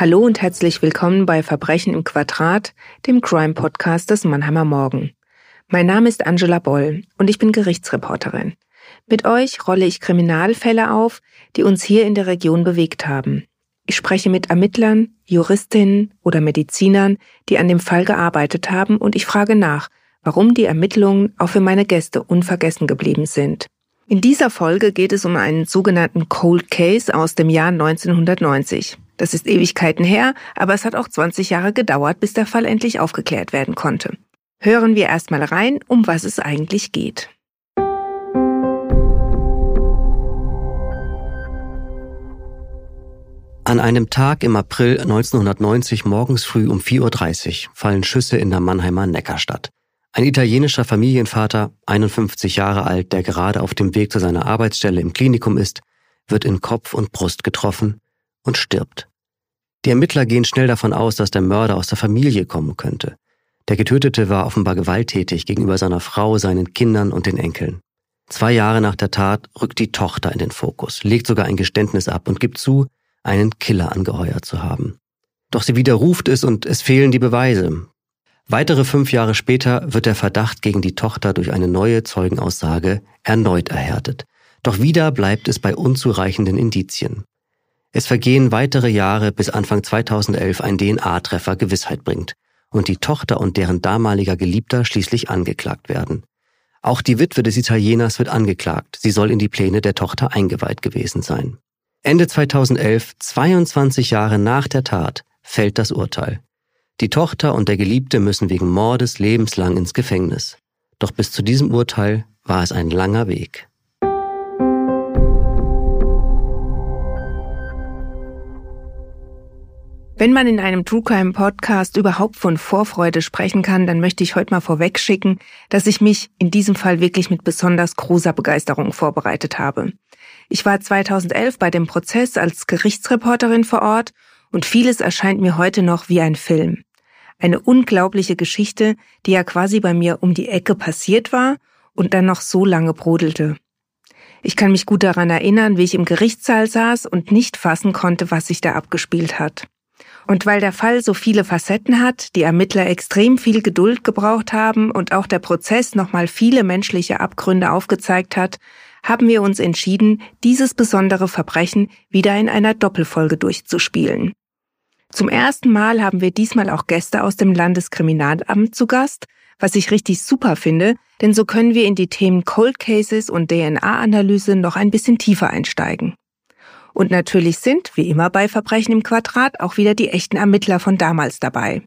Hallo und herzlich willkommen bei Verbrechen im Quadrat, dem Crime-Podcast des Mannheimer Morgen. Mein Name ist Angela Boll und ich bin Gerichtsreporterin. Mit euch rolle ich Kriminalfälle auf, die uns hier in der Region bewegt haben. Ich spreche mit Ermittlern, Juristinnen oder Medizinern, die an dem Fall gearbeitet haben und ich frage nach, warum die Ermittlungen auch für meine Gäste unvergessen geblieben sind. In dieser Folge geht es um einen sogenannten Cold Case aus dem Jahr 1990. Das ist Ewigkeiten her, aber es hat auch 20 Jahre gedauert, bis der Fall endlich aufgeklärt werden konnte. Hören wir erstmal rein, um was es eigentlich geht. An einem Tag im April 1990 morgens früh um 4.30 Uhr fallen Schüsse in der Mannheimer Neckarstadt. Ein italienischer Familienvater, 51 Jahre alt, der gerade auf dem Weg zu seiner Arbeitsstelle im Klinikum ist, wird in Kopf und Brust getroffen und stirbt. Die Ermittler gehen schnell davon aus, dass der Mörder aus der Familie kommen könnte. Der Getötete war offenbar gewalttätig gegenüber seiner Frau, seinen Kindern und den Enkeln. Zwei Jahre nach der Tat rückt die Tochter in den Fokus, legt sogar ein Geständnis ab und gibt zu, einen Killer angeheuert zu haben. Doch sie widerruft es und es fehlen die Beweise. Weitere fünf Jahre später wird der Verdacht gegen die Tochter durch eine neue Zeugenaussage erneut erhärtet. Doch wieder bleibt es bei unzureichenden Indizien. Es vergehen weitere Jahre, bis Anfang 2011 ein DNA-Treffer Gewissheit bringt und die Tochter und deren damaliger Geliebter schließlich angeklagt werden. Auch die Witwe des Italieners wird angeklagt. Sie soll in die Pläne der Tochter eingeweiht gewesen sein. Ende 2011, 22 Jahre nach der Tat, fällt das Urteil. Die Tochter und der Geliebte müssen wegen Mordes lebenslang ins Gefängnis. Doch bis zu diesem Urteil war es ein langer Weg. Wenn man in einem True Crime Podcast überhaupt von Vorfreude sprechen kann, dann möchte ich heute mal vorwegschicken, dass ich mich in diesem Fall wirklich mit besonders großer Begeisterung vorbereitet habe. Ich war 2011 bei dem Prozess als Gerichtsreporterin vor Ort und vieles erscheint mir heute noch wie ein Film. Eine unglaubliche Geschichte, die ja quasi bei mir um die Ecke passiert war und dann noch so lange brodelte. Ich kann mich gut daran erinnern, wie ich im Gerichtssaal saß und nicht fassen konnte, was sich da abgespielt hat. Und weil der Fall so viele Facetten hat, die Ermittler extrem viel Geduld gebraucht haben und auch der Prozess nochmal viele menschliche Abgründe aufgezeigt hat, haben wir uns entschieden, dieses besondere Verbrechen wieder in einer Doppelfolge durchzuspielen. Zum ersten Mal haben wir diesmal auch Gäste aus dem Landeskriminalamt zu Gast, was ich richtig super finde, denn so können wir in die Themen Cold Cases und DNA-Analyse noch ein bisschen tiefer einsteigen. Und natürlich sind, wie immer bei Verbrechen im Quadrat, auch wieder die echten Ermittler von damals dabei.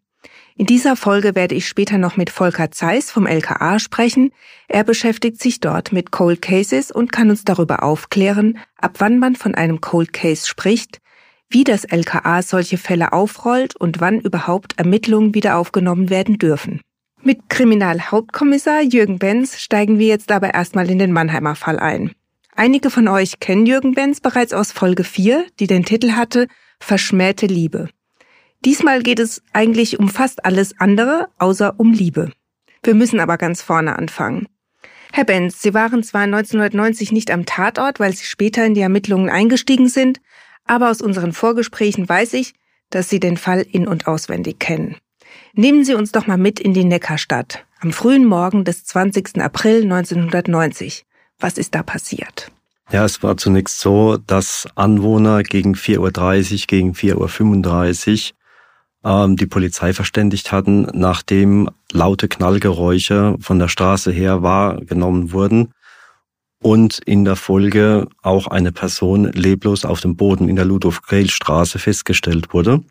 In dieser Folge werde ich später noch mit Volker Zeiss vom LKA sprechen. Er beschäftigt sich dort mit Cold Cases und kann uns darüber aufklären, ab wann man von einem Cold Case spricht, wie das LKA solche Fälle aufrollt und wann überhaupt Ermittlungen wieder aufgenommen werden dürfen. Mit Kriminalhauptkommissar Jürgen Benz steigen wir jetzt aber erstmal in den Mannheimer Fall ein. Einige von euch kennen Jürgen Benz bereits aus Folge 4, die den Titel hatte Verschmähte Liebe. Diesmal geht es eigentlich um fast alles andere, außer um Liebe. Wir müssen aber ganz vorne anfangen. Herr Benz, Sie waren zwar 1990 nicht am Tatort, weil Sie später in die Ermittlungen eingestiegen sind, aber aus unseren Vorgesprächen weiß ich, dass Sie den Fall in und auswendig kennen. Nehmen Sie uns doch mal mit in die Neckarstadt am frühen Morgen des 20. April 1990. Was ist da passiert? Ja, es war zunächst so, dass Anwohner gegen 4.30 Uhr, gegen 4.35 Uhr ähm, die Polizei verständigt hatten, nachdem laute Knallgeräusche von der Straße her wahrgenommen wurden und in der Folge auch eine Person leblos auf dem Boden in der Ludwig-Greil-Straße festgestellt wurde.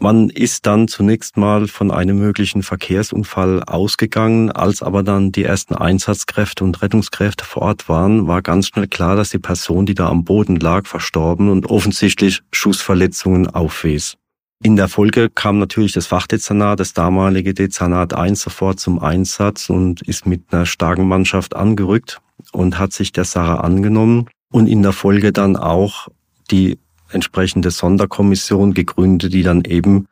Man ist dann zunächst mal von einem möglichen Verkehrsunfall ausgegangen. Als aber dann die ersten Einsatzkräfte und Rettungskräfte vor Ort waren, war ganz schnell klar, dass die Person, die da am Boden lag, verstorben und offensichtlich Schussverletzungen aufwies. In der Folge kam natürlich das Fachdezernat, das damalige Dezernat 1 sofort zum Einsatz und ist mit einer starken Mannschaft angerückt und hat sich der Sache angenommen und in der Folge dann auch die entsprechende Sonderkommission gegründet, die dann eben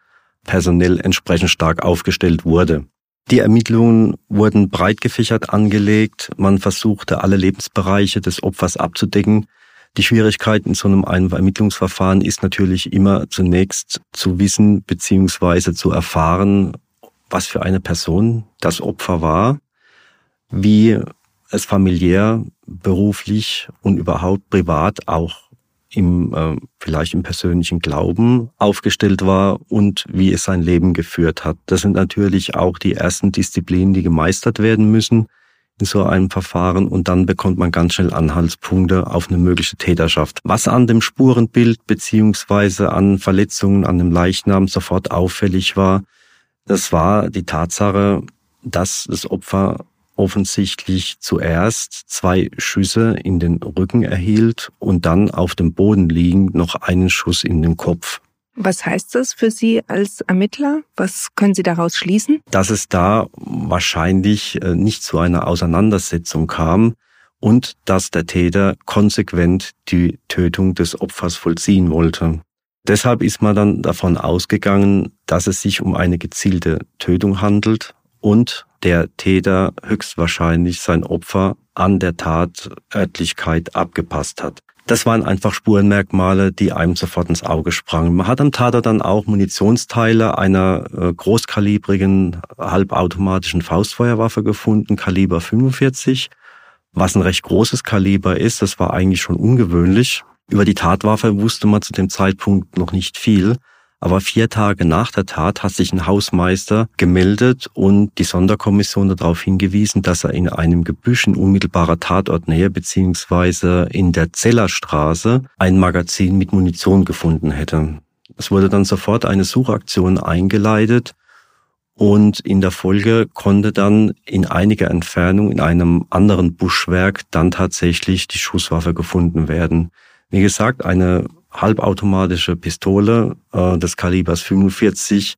personell entsprechend stark aufgestellt wurde. Die Ermittlungen wurden breit gefächert angelegt. Man versuchte, alle Lebensbereiche des Opfers abzudecken. Die Schwierigkeit in so einem Ermittlungsverfahren ist natürlich immer zunächst zu wissen beziehungsweise zu erfahren, was für eine Person das Opfer war, wie es familiär, beruflich und überhaupt privat auch im äh, vielleicht im persönlichen Glauben aufgestellt war und wie es sein Leben geführt hat. Das sind natürlich auch die ersten Disziplinen, die gemeistert werden müssen in so einem Verfahren und dann bekommt man ganz schnell Anhaltspunkte auf eine mögliche Täterschaft. Was an dem Spurenbild beziehungsweise an Verletzungen an dem Leichnam sofort auffällig war, das war die Tatsache, dass das Opfer offensichtlich zuerst zwei Schüsse in den Rücken erhielt und dann auf dem Boden liegend noch einen Schuss in den Kopf. Was heißt das für Sie als Ermittler? Was können Sie daraus schließen? Dass es da wahrscheinlich äh, nicht zu einer Auseinandersetzung kam und dass der Täter konsequent die Tötung des Opfers vollziehen wollte. Deshalb ist man dann davon ausgegangen, dass es sich um eine gezielte Tötung handelt und der Täter höchstwahrscheinlich sein Opfer an der Tatörtlichkeit abgepasst hat. Das waren einfach Spurenmerkmale, die einem sofort ins Auge sprangen. Man hat am Tatort dann auch Munitionsteile einer äh, großkalibrigen halbautomatischen Faustfeuerwaffe gefunden, Kaliber 45, was ein recht großes Kaliber ist. Das war eigentlich schon ungewöhnlich. Über die Tatwaffe wusste man zu dem Zeitpunkt noch nicht viel. Aber vier Tage nach der Tat hat sich ein Hausmeister gemeldet und die Sonderkommission darauf hingewiesen, dass er in einem Gebüsch in unmittelbarer Tatortnähe beziehungsweise in der Zellerstraße ein Magazin mit Munition gefunden hätte. Es wurde dann sofort eine Suchaktion eingeleitet und in der Folge konnte dann in einiger Entfernung in einem anderen Buschwerk dann tatsächlich die Schusswaffe gefunden werden. Wie gesagt, eine halbautomatische Pistole äh, des Kalibers 45.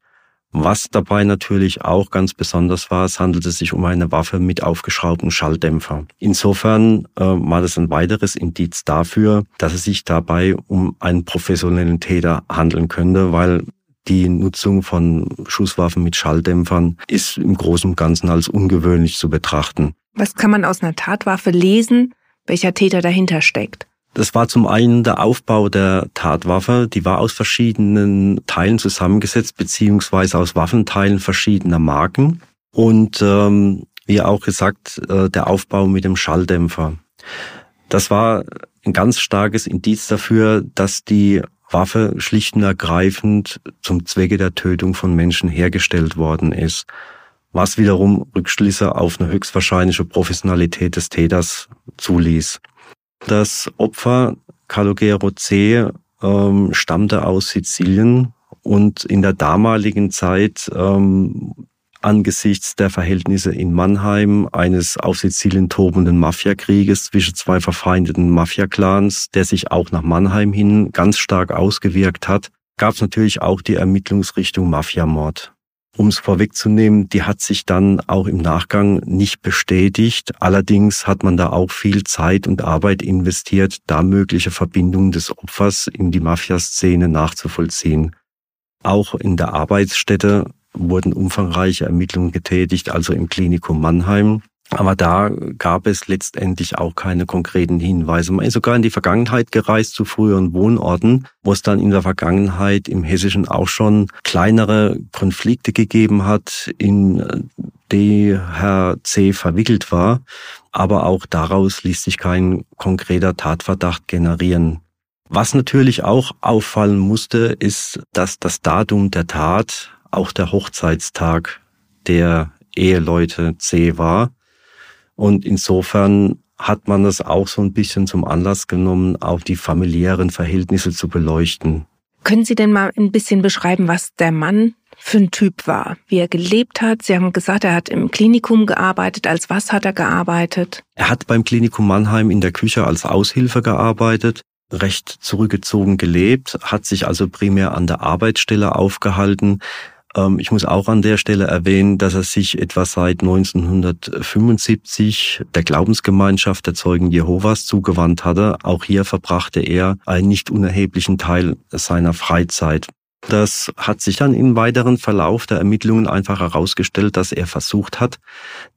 Was dabei natürlich auch ganz besonders war, es handelte sich um eine Waffe mit aufgeschraubtem Schalldämpfer. Insofern äh, war das ein weiteres Indiz dafür, dass es sich dabei um einen professionellen Täter handeln könnte, weil die Nutzung von Schusswaffen mit Schalldämpfern ist im Großen und Ganzen als ungewöhnlich zu betrachten. Was kann man aus einer Tatwaffe lesen, welcher Täter dahinter steckt? Das war zum einen der Aufbau der Tatwaffe. Die war aus verschiedenen Teilen zusammengesetzt, beziehungsweise aus Waffenteilen verschiedener Marken. Und ähm, wie auch gesagt, äh, der Aufbau mit dem Schalldämpfer. Das war ein ganz starkes Indiz dafür, dass die Waffe schlicht und ergreifend zum Zwecke der Tötung von Menschen hergestellt worden ist, was wiederum Rückschlüsse auf eine höchstwahrscheinliche Professionalität des Täters zuließ. Das Opfer Calogero C. Ähm, stammte aus Sizilien und in der damaligen Zeit ähm, angesichts der Verhältnisse in Mannheim, eines auf Sizilien tobenden Mafiakrieges zwischen zwei verfeindeten Mafia-Clans, der sich auch nach Mannheim hin ganz stark ausgewirkt hat, gab es natürlich auch die Ermittlungsrichtung Mafiamord um es vorwegzunehmen, die hat sich dann auch im Nachgang nicht bestätigt. Allerdings hat man da auch viel Zeit und Arbeit investiert, da mögliche Verbindungen des Opfers in die Mafiaszene nachzuvollziehen. Auch in der Arbeitsstätte wurden umfangreiche Ermittlungen getätigt, also im Klinikum Mannheim. Aber da gab es letztendlich auch keine konkreten Hinweise. Man ist sogar in die Vergangenheit gereist zu früheren Wohnorten, wo es dann in der Vergangenheit im Hessischen auch schon kleinere Konflikte gegeben hat, in die Herr C. verwickelt war. Aber auch daraus ließ sich kein konkreter Tatverdacht generieren. Was natürlich auch auffallen musste, ist, dass das Datum der Tat auch der Hochzeitstag der Eheleute C war und insofern hat man das auch so ein bisschen zum Anlass genommen, auch die familiären Verhältnisse zu beleuchten. Können Sie denn mal ein bisschen beschreiben, was der Mann für ein Typ war, wie er gelebt hat? Sie haben gesagt, er hat im Klinikum gearbeitet. Als was hat er gearbeitet? Er hat beim Klinikum Mannheim in der Küche als Aushilfe gearbeitet, recht zurückgezogen gelebt, hat sich also primär an der Arbeitsstelle aufgehalten, ich muss auch an der Stelle erwähnen, dass er sich etwa seit 1975 der Glaubensgemeinschaft der Zeugen Jehovas zugewandt hatte. Auch hier verbrachte er einen nicht unerheblichen Teil seiner Freizeit. Das hat sich dann im weiteren Verlauf der Ermittlungen einfach herausgestellt, dass er versucht hat,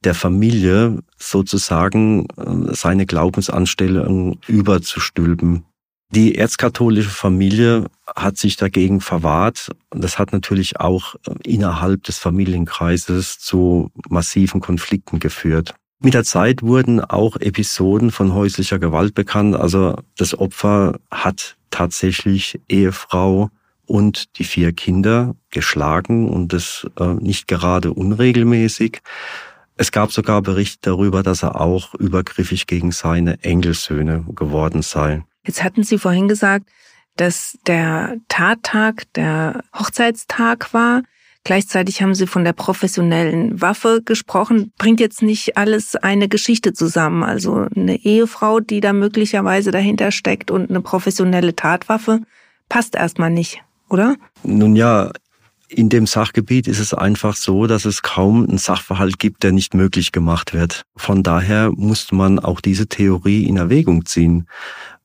der Familie sozusagen äh, seine Glaubensanstellung überzustülpen. Die erzkatholische Familie hat sich dagegen verwahrt. Das hat natürlich auch äh, innerhalb des Familienkreises zu massiven Konflikten geführt. Mit der Zeit wurden auch Episoden von häuslicher Gewalt bekannt. Also das Opfer hat tatsächlich Ehefrau und die vier Kinder geschlagen und das äh, nicht gerade unregelmäßig. Es gab sogar Berichte darüber, dass er auch übergriffig gegen seine Engelsöhne geworden sei. Jetzt hatten Sie vorhin gesagt, dass der Tattag der Hochzeitstag war. Gleichzeitig haben Sie von der professionellen Waffe gesprochen. Bringt jetzt nicht alles eine Geschichte zusammen. Also eine Ehefrau, die da möglicherweise dahinter steckt und eine professionelle Tatwaffe, passt erstmal nicht, oder? Nun ja, in dem Sachgebiet ist es einfach so, dass es kaum einen Sachverhalt gibt, der nicht möglich gemacht wird. Von daher musste man auch diese Theorie in Erwägung ziehen.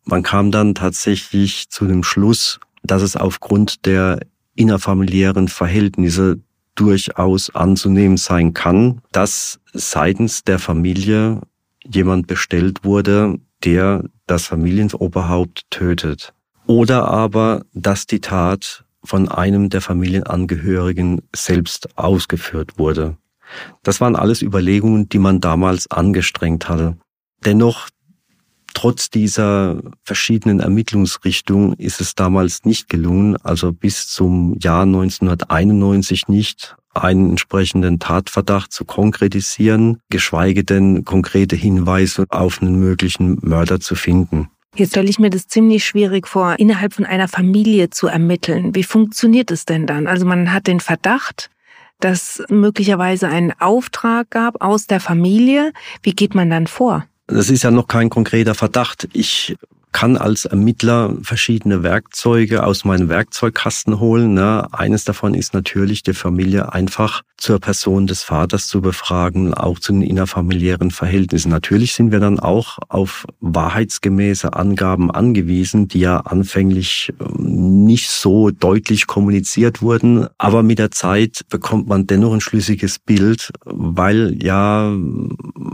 Man kam dann tatsächlich zu dem Schluss, dass es aufgrund der innerfamiliären Verhältnisse durchaus anzunehmen sein kann, dass seitens der Familie jemand bestellt wurde, der das Familienoberhaupt tötet. Oder aber, dass die Tat von einem der Familienangehörigen selbst ausgeführt wurde. Das waren alles Überlegungen, die man damals angestrengt hatte. Dennoch Trotz dieser verschiedenen Ermittlungsrichtungen ist es damals nicht gelungen, also bis zum Jahr 1991 nicht, einen entsprechenden Tatverdacht zu konkretisieren, geschweige denn konkrete Hinweise auf einen möglichen Mörder zu finden. Jetzt stelle ich mir das ziemlich schwierig vor, innerhalb von einer Familie zu ermitteln. Wie funktioniert es denn dann? Also man hat den Verdacht, dass möglicherweise einen Auftrag gab aus der Familie. Wie geht man dann vor? Das ist ja noch kein konkreter Verdacht. Ich kann als Ermittler verschiedene Werkzeuge aus meinem Werkzeugkasten holen. Ne? Eines davon ist natürlich, die Familie einfach zur Person des Vaters zu befragen, auch zu den innerfamiliären Verhältnissen. Natürlich sind wir dann auch auf wahrheitsgemäße Angaben angewiesen, die ja anfänglich ähm, nicht so deutlich kommuniziert wurden. Aber mit der Zeit bekommt man dennoch ein schlüssiges Bild, weil ja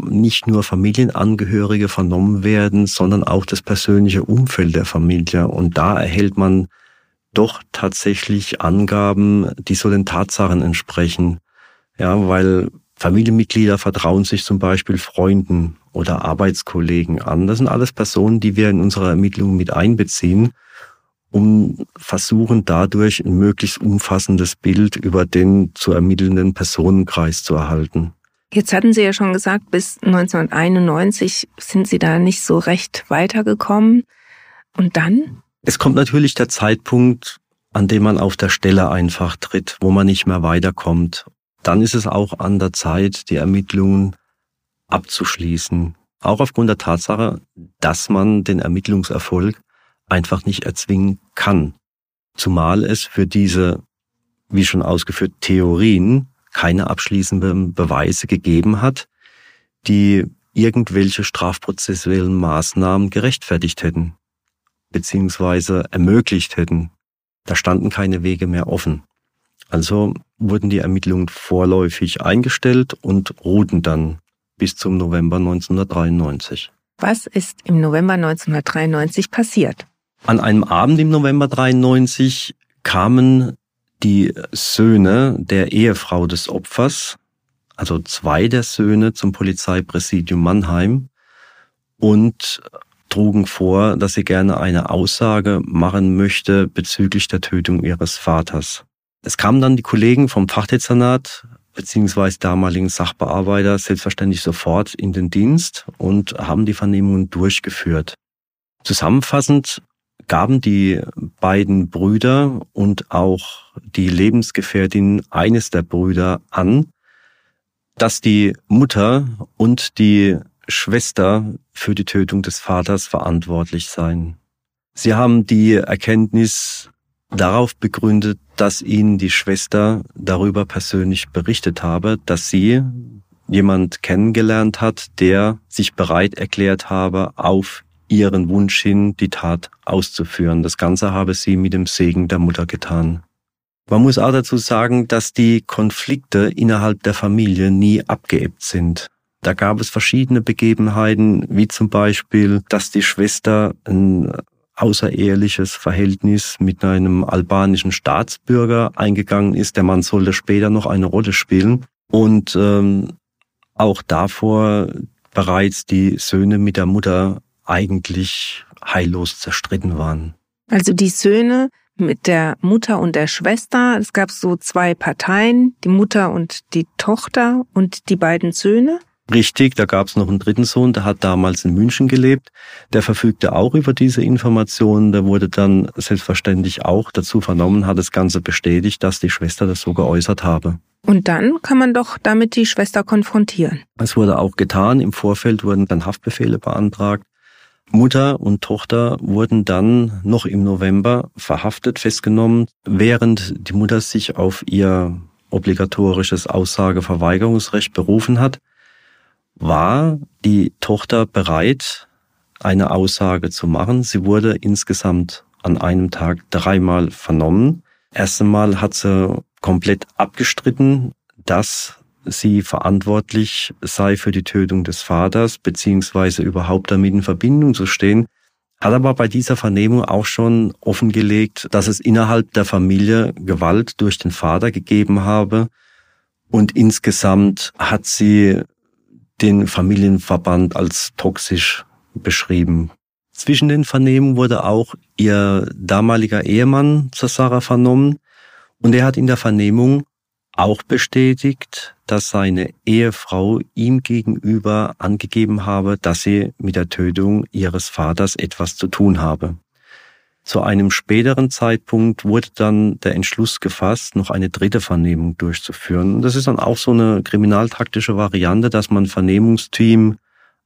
nicht nur Familienangehörige vernommen werden, sondern auch das persönliche Umfeld der Familie. Und da erhält man doch tatsächlich Angaben, die so den Tatsachen entsprechen. Ja, weil Familienmitglieder vertrauen sich zum Beispiel Freunden oder Arbeitskollegen an. Das sind alles Personen, die wir in unserer Ermittlung mit einbeziehen, um versuchen dadurch ein möglichst umfassendes Bild über den zu ermittelnden Personenkreis zu erhalten. Jetzt hatten Sie ja schon gesagt, bis 1991 sind Sie da nicht so recht weitergekommen. Und dann? Es kommt natürlich der Zeitpunkt, an dem man auf der Stelle einfach tritt, wo man nicht mehr weiterkommt. Dann ist es auch an der Zeit, die Ermittlungen abzuschließen. Auch aufgrund der Tatsache, dass man den Ermittlungserfolg einfach nicht erzwingen kann. Zumal es für diese, wie schon ausgeführt, Theorien keine abschließenden Beweise gegeben hat, die irgendwelche strafprozessuellen Maßnahmen gerechtfertigt hätten, beziehungsweise ermöglicht hätten. Da standen keine Wege mehr offen. Also wurden die Ermittlungen vorläufig eingestellt und ruhten dann bis zum November 1993. Was ist im November 1993 passiert? An einem Abend im November 1993 kamen die Söhne der Ehefrau des Opfers, also zwei der Söhne zum Polizeipräsidium Mannheim und trugen vor, dass sie gerne eine Aussage machen möchte bezüglich der Tötung ihres Vaters. Es kamen dann die Kollegen vom Fachdezernat beziehungsweise damaligen Sachbearbeiter selbstverständlich sofort in den Dienst und haben die Vernehmungen durchgeführt. Zusammenfassend gaben die beiden Brüder und auch die Lebensgefährtin eines der Brüder an, dass die Mutter und die Schwester für die Tötung des Vaters verantwortlich seien. Sie haben die Erkenntnis darauf begründet, dass ihnen die Schwester darüber persönlich berichtet habe, dass sie jemand kennengelernt hat, der sich bereit erklärt habe, auf ihren Wunsch hin, die Tat auszuführen. Das Ganze habe sie mit dem Segen der Mutter getan. Man muss auch dazu sagen, dass die Konflikte innerhalb der Familie nie abgeebbt sind. Da gab es verschiedene Begebenheiten, wie zum Beispiel, dass die Schwester ein außereheliches Verhältnis mit einem albanischen Staatsbürger eingegangen ist. Der Mann sollte später noch eine Rolle spielen. Und ähm, auch davor bereits die Söhne mit der Mutter eigentlich heillos zerstritten waren. Also die Söhne mit der Mutter und der Schwester. Es gab so zwei Parteien, die Mutter und die Tochter und die beiden Söhne. Richtig, da gab es noch einen dritten Sohn, der hat damals in München gelebt. Der verfügte auch über diese Informationen. Der wurde dann selbstverständlich auch dazu vernommen, hat das Ganze bestätigt, dass die Schwester das so geäußert habe. Und dann kann man doch damit die Schwester konfrontieren. Es wurde auch getan. Im Vorfeld wurden dann Haftbefehle beantragt. Mutter und Tochter wurden dann noch im November verhaftet, festgenommen, während die Mutter sich auf ihr obligatorisches Aussageverweigerungsrecht berufen hat war die Tochter bereit, eine Aussage zu machen. Sie wurde insgesamt an einem Tag dreimal vernommen. Erst einmal hat sie komplett abgestritten, dass sie verantwortlich sei für die Tötung des Vaters, beziehungsweise überhaupt damit in Verbindung zu stehen, hat aber bei dieser Vernehmung auch schon offengelegt, dass es innerhalb der Familie Gewalt durch den Vater gegeben habe. Und insgesamt hat sie den Familienverband als toxisch beschrieben. Zwischen den Vernehmungen wurde auch ihr damaliger Ehemann zur Sarah vernommen und er hat in der Vernehmung auch bestätigt, dass seine Ehefrau ihm gegenüber angegeben habe, dass sie mit der Tötung ihres Vaters etwas zu tun habe. Zu einem späteren Zeitpunkt wurde dann der Entschluss gefasst, noch eine dritte Vernehmung durchzuführen. Das ist dann auch so eine kriminaltaktische Variante, dass man Vernehmungsteam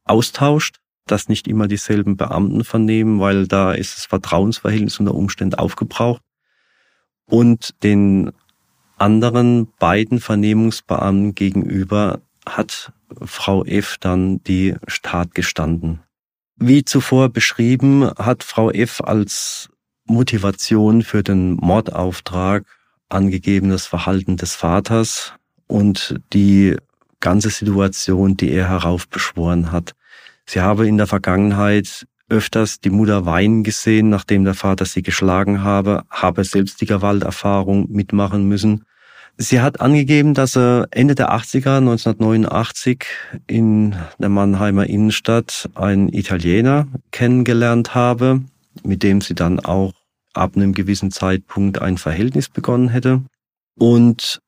austauscht, dass nicht immer dieselben Beamten vernehmen, weil da ist das Vertrauensverhältnis unter Umständen aufgebraucht. Und den anderen beiden Vernehmungsbeamten gegenüber hat Frau F. dann die Staat gestanden. Wie zuvor beschrieben, hat Frau F. als Motivation für den Mordauftrag angegebenes Verhalten des Vaters und die ganze Situation, die er heraufbeschworen hat. Sie habe in der Vergangenheit öfters die Mutter weinen gesehen, nachdem der Vater sie geschlagen habe, habe selbst die Gewalterfahrung mitmachen müssen Sie hat angegeben, dass er Ende der 80er, 1989, in der Mannheimer Innenstadt einen Italiener kennengelernt habe, mit dem sie dann auch ab einem gewissen Zeitpunkt ein Verhältnis begonnen hätte. Und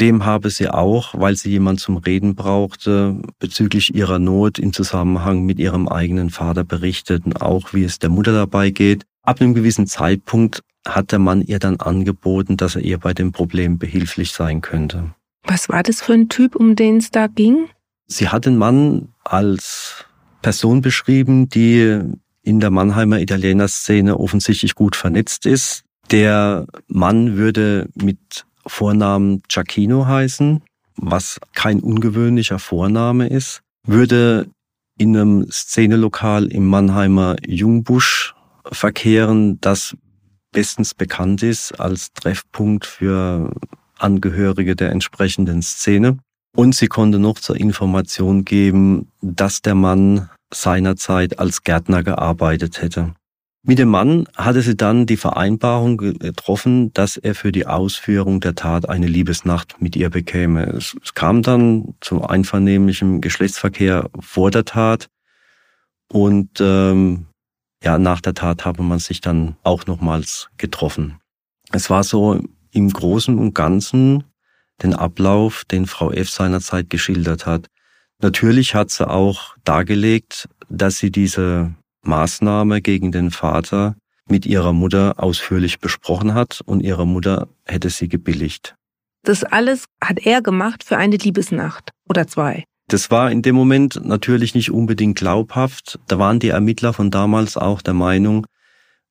dem habe sie auch, weil sie jemand zum Reden brauchte, bezüglich ihrer Not im Zusammenhang mit ihrem eigenen Vater berichtet und auch wie es der Mutter dabei geht. Ab einem gewissen Zeitpunkt hat der Mann ihr dann angeboten, dass er ihr bei dem Problem behilflich sein könnte. Was war das für ein Typ, um den es da ging? Sie hat den Mann als Person beschrieben, die in der Mannheimer Italiener-Szene offensichtlich gut vernetzt ist. Der Mann würde mit Vornamen Giacchino heißen, was kein ungewöhnlicher Vorname ist, würde in einem Szenelokal im Mannheimer Jungbusch verkehren, das bestens bekannt ist als Treffpunkt für Angehörige der entsprechenden Szene. Und sie konnte noch zur Information geben, dass der Mann seinerzeit als Gärtner gearbeitet hätte. Mit dem Mann hatte sie dann die Vereinbarung getroffen, dass er für die Ausführung der Tat eine Liebesnacht mit ihr bekäme. Es, kam dann zu einvernehmlichem Geschlechtsverkehr vor der Tat und ähm, ja, nach der Tat habe man sich dann auch nochmals getroffen. Es war so im Großen und Ganzen den Ablauf, den Frau F. seinerzeit geschildert hat. Natürlich hat sie auch dargelegt, dass sie diese Maßnahme gegen den Vater mit ihrer Mutter ausführlich besprochen hat und ihre Mutter hätte sie gebilligt. Das alles hat er gemacht für eine Liebesnacht oder zwei. Das war in dem Moment natürlich nicht unbedingt glaubhaft. Da waren die Ermittler von damals auch der Meinung,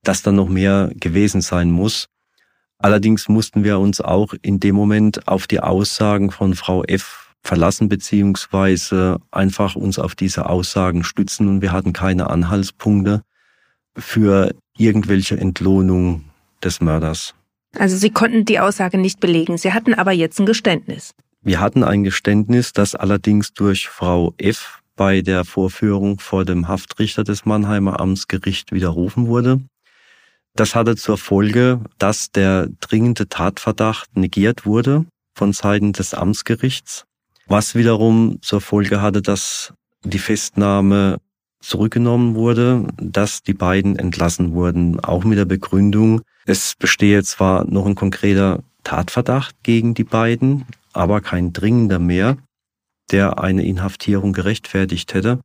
dass da noch mehr gewesen sein muss. Allerdings mussten wir uns auch in dem Moment auf die Aussagen von Frau F verlassen, beziehungsweise einfach uns auf diese Aussagen stützen und wir hatten keine Anhaltspunkte für irgendwelche Entlohnung des Mörders. Also Sie konnten die Aussage nicht belegen. Sie hatten aber jetzt ein Geständnis. Wir hatten ein Geständnis, das allerdings durch Frau F. bei der Vorführung vor dem Haftrichter des Mannheimer Amtsgericht widerrufen wurde. Das hatte zur Folge, dass der dringende Tatverdacht negiert wurde von Seiten des Amtsgerichts, was wiederum zur Folge hatte, dass die Festnahme zurückgenommen wurde, dass die beiden entlassen wurden, auch mit der Begründung, es bestehe zwar noch ein konkreter Tatverdacht gegen die beiden, aber kein dringender mehr, der eine Inhaftierung gerechtfertigt hätte.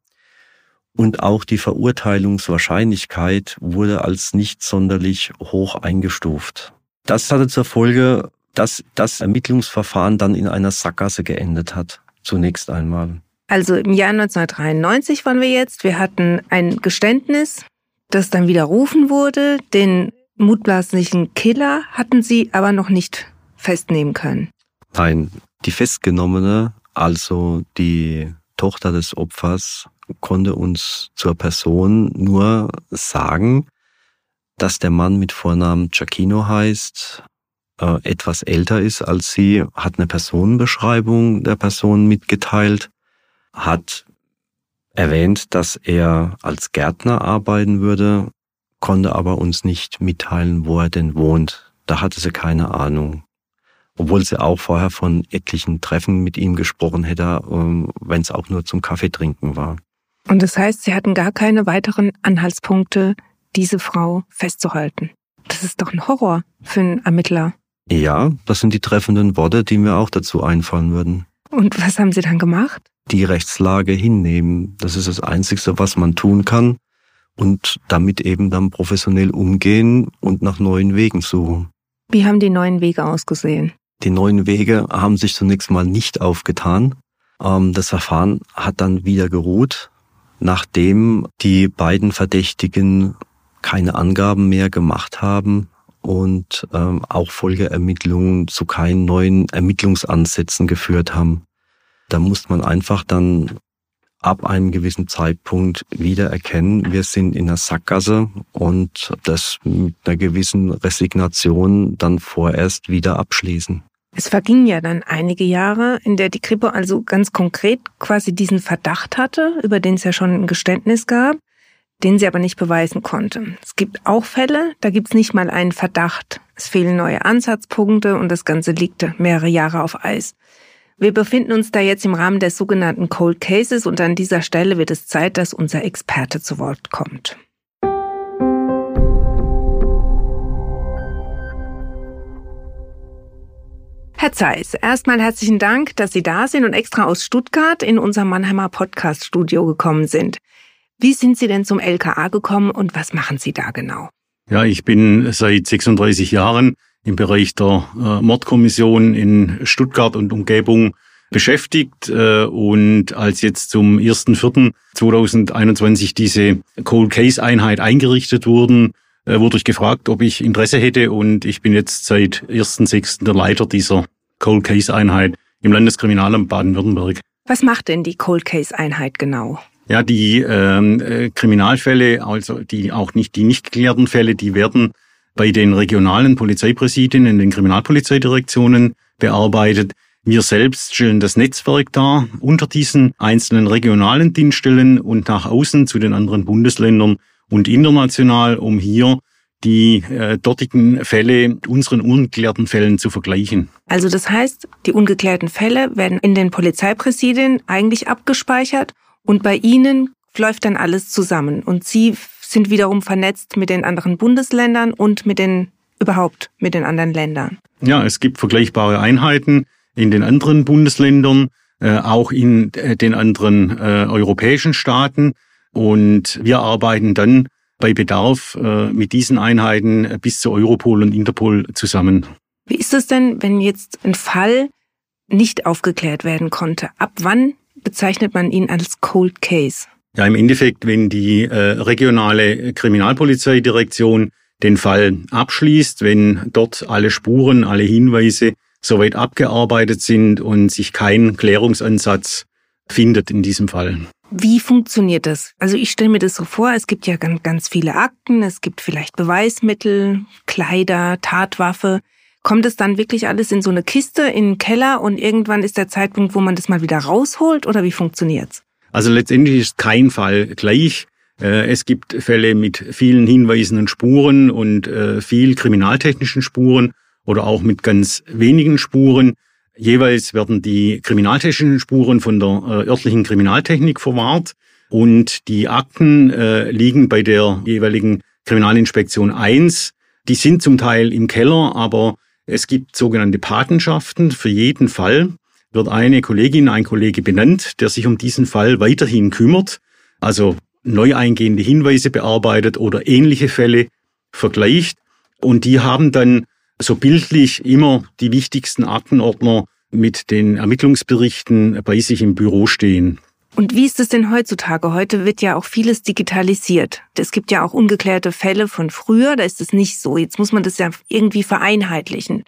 Und auch die Verurteilungswahrscheinlichkeit wurde als nicht sonderlich hoch eingestuft. Das hatte zur Folge, dass das Ermittlungsverfahren dann in einer Sackgasse geendet hat, zunächst einmal. Also im Jahr 1993 waren wir jetzt. Wir hatten ein Geständnis, das dann widerrufen wurde. Den mutmaßlichen Killer hatten Sie aber noch nicht festnehmen können. Nein, die Festgenommene, also die Tochter des Opfers, konnte uns zur Person nur sagen, dass der Mann mit Vornamen Giacchino heißt, äh, etwas älter ist als sie, hat eine Personenbeschreibung der Person mitgeteilt hat erwähnt, dass er als Gärtner arbeiten würde, konnte aber uns nicht mitteilen, wo er denn wohnt. Da hatte sie keine Ahnung. Obwohl sie auch vorher von etlichen Treffen mit ihm gesprochen hätte, ähm, wenn es auch nur zum Kaffee trinken war. Und das heißt, Sie hatten gar keine weiteren Anhaltspunkte, diese Frau festzuhalten. Das ist doch ein Horror für einen Ermittler. Ja, das sind die treffenden Worte, die mir auch dazu einfallen würden. Und was haben Sie dann gemacht? Die Rechtslage hinnehmen. Das ist das Einzige, was man tun kann. Und damit eben dann professionell umgehen und nach neuen Wegen suchen. Wie haben die neuen Wege ausgesehen? Die neuen Wege haben sich zunächst mal nicht aufgetan. Ähm, das Verfahren hat dann wieder geruht, nachdem die beiden Verdächtigen keine Angaben mehr gemacht haben und ähm, auch Folgeermittlungen zu keinen neuen Ermittlungsansätzen geführt haben. Da muss man einfach dann ab einem gewissen Zeitpunkt wieder erkennen, wir sind in der Sackgasse und das mit einer gewissen Resignation dann vorerst wieder abschließen. Es vergingen ja dann einige Jahre, in der die Kripo also ganz konkret quasi diesen Verdacht hatte, über den es ja schon ein Geständnis gab den sie aber nicht beweisen konnte. Es gibt auch Fälle, da gibt es nicht mal einen Verdacht. Es fehlen neue Ansatzpunkte und das Ganze liegt mehrere Jahre auf Eis. Wir befinden uns da jetzt im Rahmen des sogenannten Cold Cases und an dieser Stelle wird es Zeit, dass unser Experte zu Wort kommt. Herr Zeiss, erstmal herzlichen Dank, dass Sie da sind und extra aus Stuttgart in unser Mannheimer Podcast Studio gekommen sind. Wie sind Sie denn zum LKA gekommen und was machen Sie da genau? Ja, ich bin seit 36 Jahren im Bereich der äh, Mordkommission in Stuttgart und Umgebung beschäftigt äh, und als jetzt zum 1.4.2021 diese Cold Case Einheit eingerichtet wurden, äh, wurde ich gefragt, ob ich Interesse hätte und ich bin jetzt seit 1.6. der Leiter dieser Cold Case Einheit im Landeskriminalamt Baden-Württemberg. Was macht denn die Cold Case Einheit genau? Ja, die ähm, äh, Kriminalfälle, also die auch nicht die nicht geklärten Fälle, die werden bei den regionalen Polizeipräsidien in den Kriminalpolizeidirektionen bearbeitet. Wir selbst stellen das Netzwerk dar unter diesen einzelnen regionalen Dienststellen und nach außen zu den anderen Bundesländern und international, um hier die äh, dortigen Fälle unseren ungeklärten Fällen zu vergleichen. Also das heißt, die ungeklärten Fälle werden in den Polizeipräsidien eigentlich abgespeichert und bei Ihnen läuft dann alles zusammen und Sie sind wiederum vernetzt mit den anderen Bundesländern und mit den überhaupt mit den anderen Ländern. Ja, es gibt vergleichbare Einheiten in den anderen Bundesländern, äh, auch in äh, den anderen äh, europäischen Staaten. Und wir arbeiten dann bei Bedarf äh, mit diesen Einheiten bis zu Europol und Interpol zusammen. Wie ist es denn, wenn jetzt ein Fall nicht aufgeklärt werden konnte? Ab wann bezeichnet man ihn als Cold Case? Ja, im Endeffekt, wenn die äh, regionale Kriminalpolizeidirektion den Fall abschließt, wenn dort alle Spuren, alle Hinweise soweit abgearbeitet sind und sich kein Klärungsansatz findet in diesem Fall. Wie funktioniert das? Also ich stelle mir das so vor, es gibt ja ganz, ganz viele Akten, es gibt vielleicht Beweismittel, Kleider, Tatwaffe. Kommt es dann wirklich alles in so eine Kiste, in den Keller und irgendwann ist der Zeitpunkt, wo man das mal wieder rausholt oder wie funktioniert's? Also letztendlich ist kein Fall gleich. Äh, es gibt Fälle mit vielen Hinweisen und Spuren und äh, viel kriminaltechnischen Spuren oder auch mit ganz wenigen Spuren. Jeweils werden die kriminaltechnischen Spuren von der äh, örtlichen Kriminaltechnik verwahrt und die Akten liegen bei der jeweiligen Kriminalinspektion 1. Die sind zum Teil im Keller, aber es gibt sogenannte Patenschaften. Für jeden Fall wird eine Kollegin, ein Kollege benannt, der sich um diesen Fall weiterhin kümmert. Also neu eingehende Hinweise bearbeitet oder ähnliche Fälle vergleicht. Und die haben dann so bildlich immer die wichtigsten Aktenordner mit den Ermittlungsberichten bei sich im Büro stehen. Und wie ist es denn heutzutage? Heute wird ja auch vieles digitalisiert. Es gibt ja auch ungeklärte Fälle von früher, da ist es nicht so. Jetzt muss man das ja irgendwie vereinheitlichen.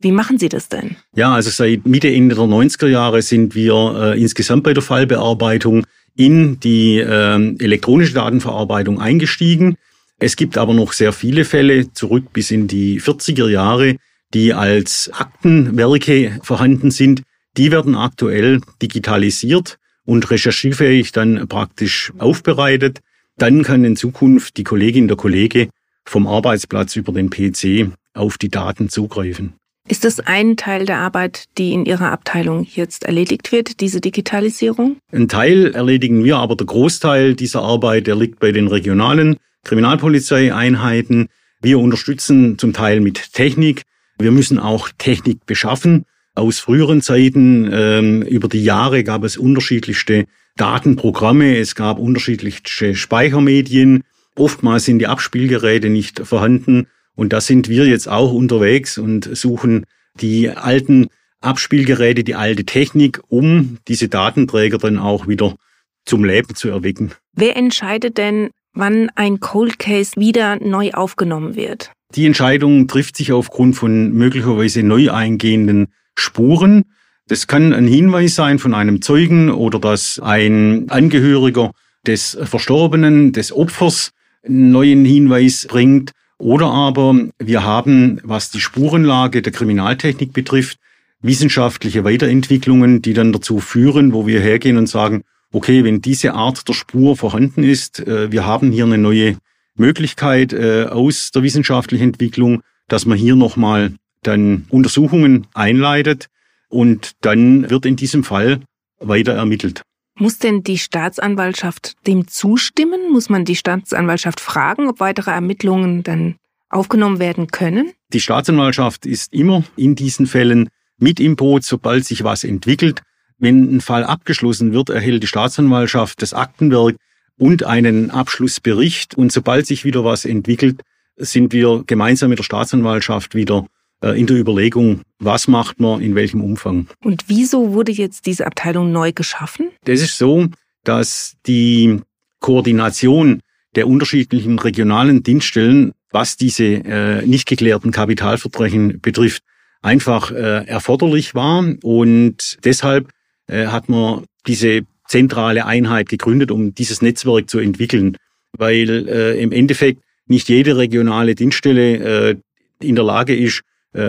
Wie machen Sie das denn? Ja, also seit Mitte, Ende der 90er Jahre sind wir äh, insgesamt bei der Fallbearbeitung in die äh, elektronische Datenverarbeitung eingestiegen. Es gibt aber noch sehr viele Fälle zurück bis in die 40er Jahre, die als Aktenwerke vorhanden sind. Die werden aktuell digitalisiert und recherchierfähig dann praktisch aufbereitet. Dann kann in Zukunft die Kollegin, der Kollege vom Arbeitsplatz über den PC auf die Daten zugreifen. Ist das ein Teil der Arbeit, die in Ihrer Abteilung jetzt erledigt wird, diese Digitalisierung? Ein Teil erledigen wir, aber der Großteil dieser Arbeit, der liegt bei den regionalen Kriminalpolizeieinheiten. Wir unterstützen zum Teil mit Technik. Wir müssen auch Technik beschaffen. Aus früheren Zeiten, ähm, über die Jahre gab es unterschiedlichste Datenprogramme, es gab unterschiedlichste Speichermedien. Oftmals sind die Abspielgeräte nicht vorhanden. Und da sind wir jetzt auch unterwegs und suchen die alten Abspielgeräte, die alte Technik, um diese Datenträger dann auch wieder zum Leben zu erwecken. Wer entscheidet denn, wann ein Cold Case wieder neu aufgenommen wird? Die Entscheidung trifft sich aufgrund von möglicherweise neu eingehenden Spuren. Das kann ein Hinweis sein von einem Zeugen oder dass ein Angehöriger des Verstorbenen, des Opfers, einen neuen Hinweis bringt oder aber wir haben, was die Spurenlage der Kriminaltechnik betrifft, wissenschaftliche Weiterentwicklungen, die dann dazu führen, wo wir hergehen und sagen, okay, wenn diese Art der Spur vorhanden ist, äh, wir haben hier eine neue Möglichkeit äh, aus der wissenschaftlichen Entwicklung, dass man hier nochmal dann Untersuchungen einleitet und dann wird in diesem Fall weiter ermittelt. Muss denn die Staatsanwaltschaft dem zustimmen? Muss man die Staatsanwaltschaft fragen, ob weitere Ermittlungen dann aufgenommen werden können? Die Staatsanwaltschaft ist immer in diesen Fällen mit im Boot, sobald sich was entwickelt. Wenn ein Fall abgeschlossen wird, erhält die Staatsanwaltschaft das Aktenwerk und einen Abschlussbericht. Und sobald sich wieder was entwickelt, sind wir gemeinsam mit der Staatsanwaltschaft wieder in der Überlegung, was macht man in welchem Umfang. Und wieso wurde jetzt diese Abteilung neu geschaffen? Das ist so, dass die Koordination der unterschiedlichen regionalen Dienststellen, was diese äh, nicht geklärten Kapitalverbrechen betrifft, einfach äh, erforderlich war. Und deshalb äh, hat man diese zentrale Einheit gegründet, um dieses Netzwerk zu entwickeln. Weil äh, im Endeffekt nicht jede regionale Dienststelle äh, in der Lage ist, äh,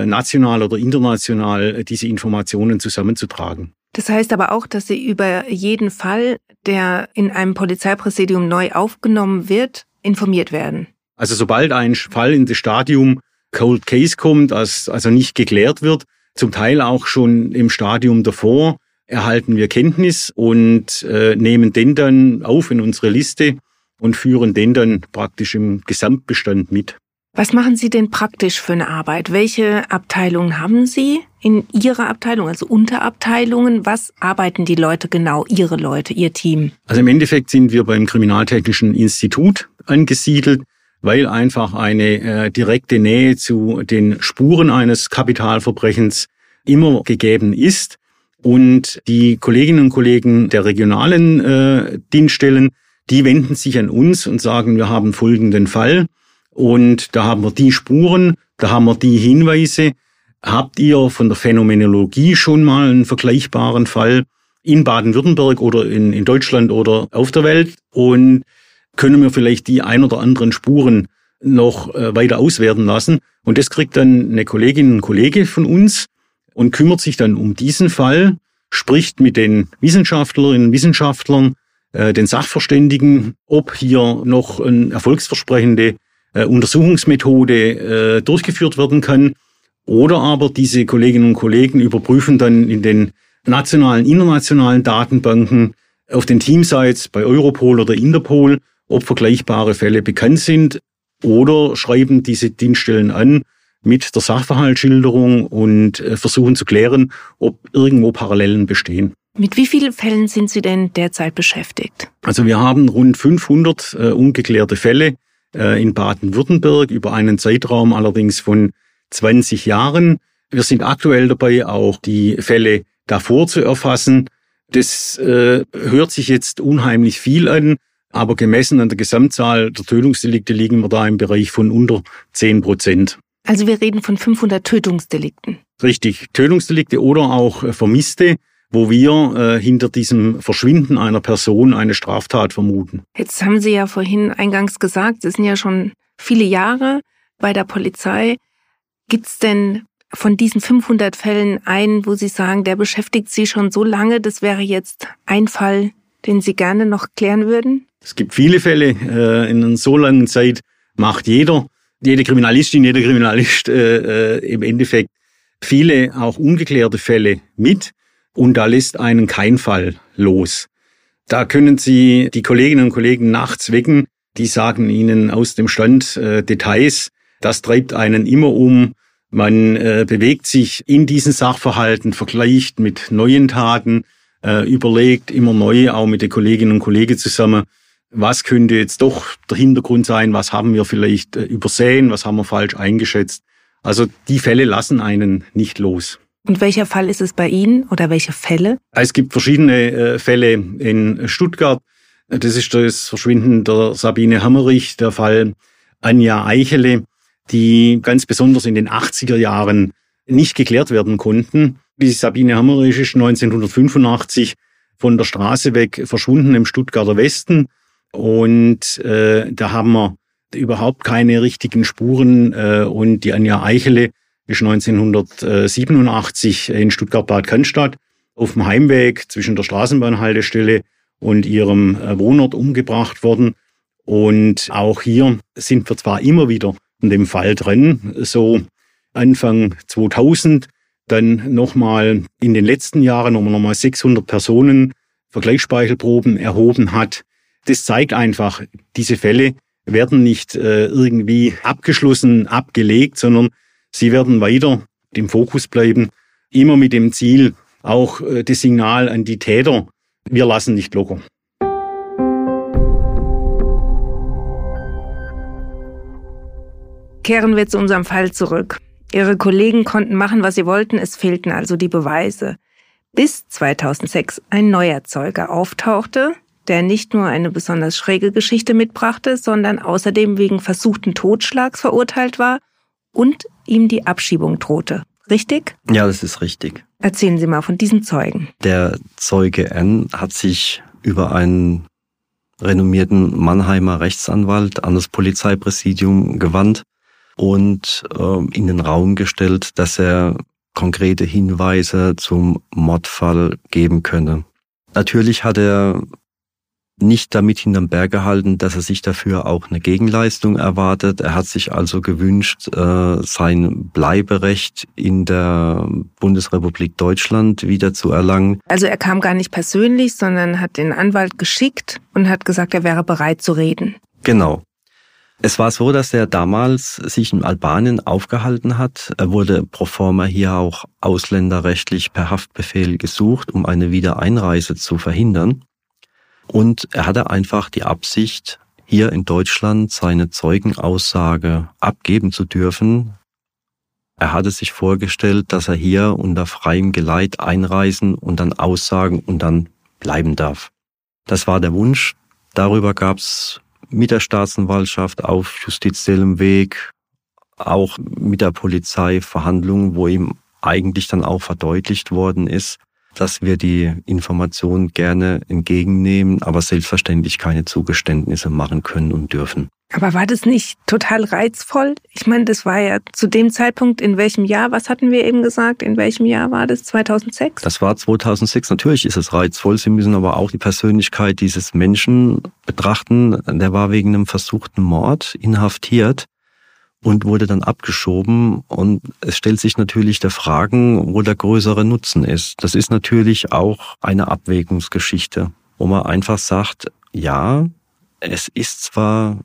national oder international äh, diese Informationen zusammenzutragen. Das heißt aber auch, dass Sie über jeden Fall, der in einem Polizeipräsidium neu aufgenommen wird, informiert werden. Also sobald ein Fall in das Stadium Cold Case kommt, also nicht geklärt wird, zum Teil auch schon im Stadium davor, erhalten wir Kenntnis und äh, nehmen den dann auf in unsere Liste und führen den dann praktisch im Gesamtbestand mit. Was machen Sie denn praktisch für eine Arbeit? Welche Abteilungen haben Sie in Ihrer Abteilung, also Unterabteilungen? Was arbeiten die Leute genau, Ihre Leute, Ihr Team? Also im Endeffekt sind wir beim Kriminaltechnischen Institut angesiedelt, weil einfach eine äh, direkte Nähe zu den Spuren eines Kapitalverbrechens immer gegeben ist. Und die Kolleginnen und Kollegen der regionalen äh, Dienststellen, die wenden sich an uns und sagen, wir haben folgenden Fall und da haben wir die Spuren, da haben wir die Hinweise. Habt ihr von der Phänomenologie schon mal einen vergleichbaren Fall in Baden-Württemberg oder in, in Deutschland oder auf der Welt? Und können wir vielleicht die ein oder anderen Spuren noch äh, weiter auswerten lassen? Und das kriegt dann eine Kollegin, ein Kollege von uns und kümmert sich dann um diesen Fall, spricht mit den Wissenschaftlerinnen Wissenschaftlern äh, den Sachverständigen, ob hier noch eine erfolgsversprechende äh, Untersuchungsmethode äh, durchgeführt werden kann. Oder aber diese Kolleginnen und Kollegen überprüfen dann in den nationalen, internationalen Datenbanken auf den Teamsites bei Europol oder Interpol, ob vergleichbare Fälle bekannt sind oder schreiben diese Dienststellen an mit der Sachverhaltsschilderung und äh, versuchen zu klären, ob irgendwo Parallelen bestehen. Mit wie vielen Fällen sind Sie denn derzeit beschäftigt? Also wir haben rund 500 äh, ungeklärte Fälle in Baden-Württemberg über einen Zeitraum allerdings von 20 Jahren. Wir sind aktuell dabei, auch die Fälle davor zu erfassen. Das äh, hört sich jetzt unheimlich viel an, aber gemessen an der Gesamtzahl der Tötungsdelikte liegen wir da im Bereich von unter 10 Prozent. Also wir reden von 500 Tötungsdelikten. Richtig, Tötungsdelikte oder auch äh, Vermisste, wo wir äh, hinter diesem Verschwinden einer Person eine Straftat vermuten. Jetzt haben Sie ja vorhin eingangs gesagt, Sie sind ja schon viele Jahre bei der Polizei. Gibt es denn von diesen 500 Fällen einen, wo Sie sagen, der beschäftigt Sie schon so lange, das wäre jetzt ein Fall, den Sie gerne noch klären würden? Es gibt viele Fälle. Äh, in einer so langen Zeit macht jeder jede Kriminalistin, jeder Kriminalist äh, äh, im Endeffekt viele auch ungeklärte Fälle mit und da lässt einen kein Fall los. Da können Sie die Kolleginnen und Kollegen nachts wecken, die sagen Ihnen aus dem Stand äh, Details. Das treibt einen immer um. Man äh, bewegt sich in diesen Sachverhalten, vergleicht mit neuen Taten, äh, überlegt immer neu, auch mit den Kolleginnen und Kollegen zusammen, was könnte jetzt doch der Hintergrund sein, was haben wir vielleicht äh, übersehen, was haben wir falsch eingeschätzt. Also die Fälle lassen einen nicht los. Und welcher Fall ist es bei Ihnen oder welche Fälle? Es gibt verschiedene äh, Fälle in Stuttgart. Das ist das Verschwinden der Sabine Hammerich, der Fall Anja Eichele, die ganz besonders in den 80er Jahren nicht geklärt werden konnten. Die Sabine Hammerich ist 1985 von der Straße weg verschwunden im Stuttgarter Westen. Und äh, da haben wir überhaupt keine richtigen Spuren. Äh, und die Anja Eichele ist 1987 in Stuttgart-Bad Cannstatt auf dem Heimweg zwischen der Straßenbahnhaltestelle und ihrem äh, Wohnort umgebracht worden. Und auch hier sind wir zwar immer wieder in dem Fall drin, so Anfang 2000, dann nochmal in den letzten Jahren, wo man nochmal 600 Personen Vergleichsspeichelproben erhoben hat, das zeigt einfach, diese Fälle werden nicht äh, irgendwie abgeschlossen, abgelegt, sondern sie werden weiter im Fokus bleiben, immer mit dem Ziel, auch äh, das Signal an die Täter, wir lassen nicht locker. Kehren wir zu unserem Fall zurück. Ihre Kollegen konnten machen, was sie wollten, es fehlten also die Beweise. Bis 2006 ein neuer Zeuge auftauchte, der nicht nur eine besonders schräge Geschichte mitbrachte, sondern außerdem wegen versuchten Totschlags verurteilt war und ihm die Abschiebung drohte. Richtig? Ja, das ist richtig. Erzählen Sie mal von diesem Zeugen. Der Zeuge N hat sich über einen renommierten Mannheimer Rechtsanwalt an das Polizeipräsidium gewandt und äh, in den Raum gestellt, dass er konkrete Hinweise zum Mordfall geben könne. Natürlich hat er nicht damit hinterm Berg gehalten, dass er sich dafür auch eine Gegenleistung erwartet. Er hat sich also gewünscht, äh, sein Bleiberecht in der Bundesrepublik Deutschland wieder zu erlangen. Also er kam gar nicht persönlich, sondern hat den Anwalt geschickt und hat gesagt, er wäre bereit zu reden. Genau. Es war so, dass er damals sich in Albanien aufgehalten hat. Er wurde pro forma hier auch ausländerrechtlich per Haftbefehl gesucht, um eine Wiedereinreise zu verhindern. Und er hatte einfach die Absicht, hier in Deutschland seine Zeugenaussage abgeben zu dürfen. Er hatte sich vorgestellt, dass er hier unter freiem Geleit einreisen und dann aussagen und dann bleiben darf. Das war der Wunsch. Darüber gab es mit der Staatsanwaltschaft auf justiziellem Weg, auch mit der Polizei Verhandlungen, wo ihm eigentlich dann auch verdeutlicht worden ist, dass wir die Informationen gerne entgegennehmen, aber selbstverständlich keine Zugeständnisse machen können und dürfen. Aber war das nicht total reizvoll? Ich meine, das war ja zu dem Zeitpunkt, in welchem Jahr, was hatten wir eben gesagt, in welchem Jahr war das? 2006? Das war 2006. Natürlich ist es reizvoll. Sie müssen aber auch die Persönlichkeit dieses Menschen betrachten. Der war wegen einem versuchten Mord inhaftiert und wurde dann abgeschoben. Und es stellt sich natürlich der Fragen, wo der größere Nutzen ist. Das ist natürlich auch eine Abwägungsgeschichte, wo man einfach sagt, ja, es ist zwar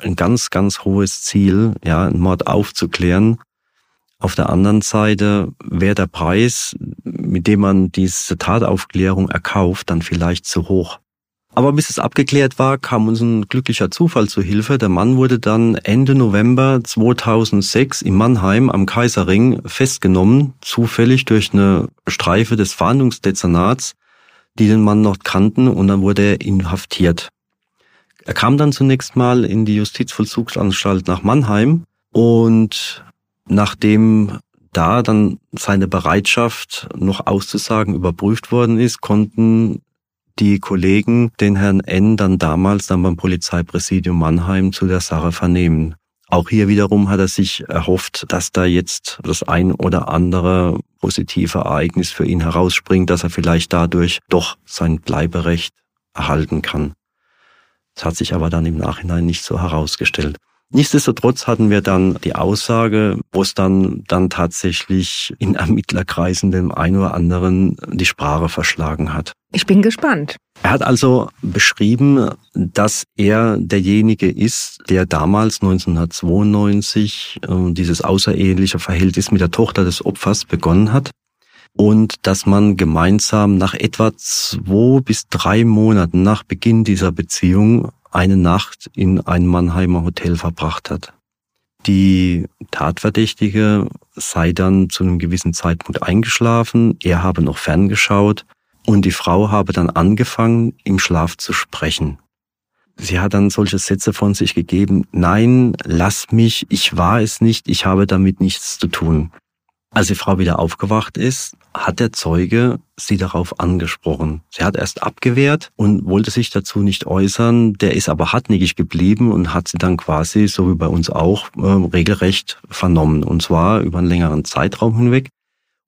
ein ganz, ganz hohes Ziel, ja, einen Mord aufzuklären. Auf der anderen Seite wäre der Preis, mit dem man diese Tataufklärung erkauft, dann vielleicht zu hoch. Aber bis es abgeklärt war, kam uns ein glücklicher Zufall zu Hilfe. Der Mann wurde dann Ende November 2006 in Mannheim am Kaiserring festgenommen, zufällig durch eine Streife des Fahndungsdezernats, die den Mann noch kannten, und dann wurde er inhaftiert. Er kam dann zunächst mal in die Justizvollzugsanstalt nach Mannheim und nachdem da dann seine Bereitschaft noch auszusagen überprüft worden ist, konnten die Kollegen den Herrn N. dann damals dann beim Polizeipräsidium Mannheim zu der Sache vernehmen. Auch hier wiederum hat er sich erhofft, dass da jetzt das ein oder andere positive Ereignis für ihn herausspringt, dass er vielleicht dadurch doch sein Bleiberecht erhalten kann. Das hat sich aber dann im Nachhinein nicht so herausgestellt. Nichtsdestotrotz hatten wir dann die Aussage, wo es dann, dann tatsächlich in Ermittlerkreisen dem einen oder anderen die Sprache verschlagen hat. Ich bin gespannt. Er hat also beschrieben, dass er derjenige ist, der damals 1992 äh, dieses außereheliche Verhältnis mit der Tochter des Opfers begonnen hat und dass man gemeinsam nach etwa zwei bis drei Monaten nach Beginn dieser Beziehung eine Nacht in ein Mannheimer Hotel verbracht hat. Die Tatverdächtige sei dann zu einem gewissen Zeitpunkt eingeschlafen, er habe noch ferngeschaut und die Frau habe dann angefangen, im Schlaf zu sprechen. Sie hat dann solche Sätze von sich gegeben, nein, lass mich, ich war es nicht, ich habe damit nichts zu tun. Als die Frau wieder aufgewacht ist, hat der Zeuge sie darauf angesprochen. Sie hat erst abgewehrt und wollte sich dazu nicht äußern. Der ist aber hartnäckig geblieben und hat sie dann quasi, so wie bei uns auch, äh, regelrecht vernommen. Und zwar über einen längeren Zeitraum hinweg.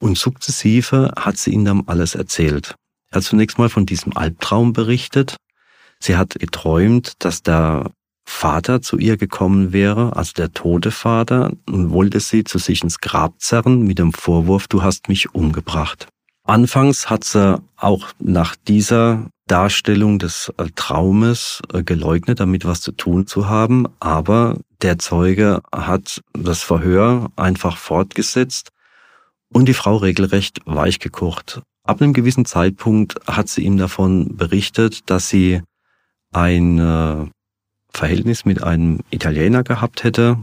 Und sukzessive hat sie ihm dann alles erzählt. Er hat zunächst mal von diesem Albtraum berichtet. Sie hat geträumt, dass der Vater zu ihr gekommen wäre, also der tote Vater, und wollte sie zu sich ins Grab zerren mit dem Vorwurf, du hast mich umgebracht. Anfangs hat sie auch nach dieser Darstellung des äh, Traumes äh, geleugnet, damit was zu tun zu haben, aber der Zeuge hat das Verhör einfach fortgesetzt und die Frau regelrecht weichgekocht. Ab einem gewissen Zeitpunkt hat sie ihm davon berichtet, dass sie eine Verhältnis mit einem Italiener gehabt hätte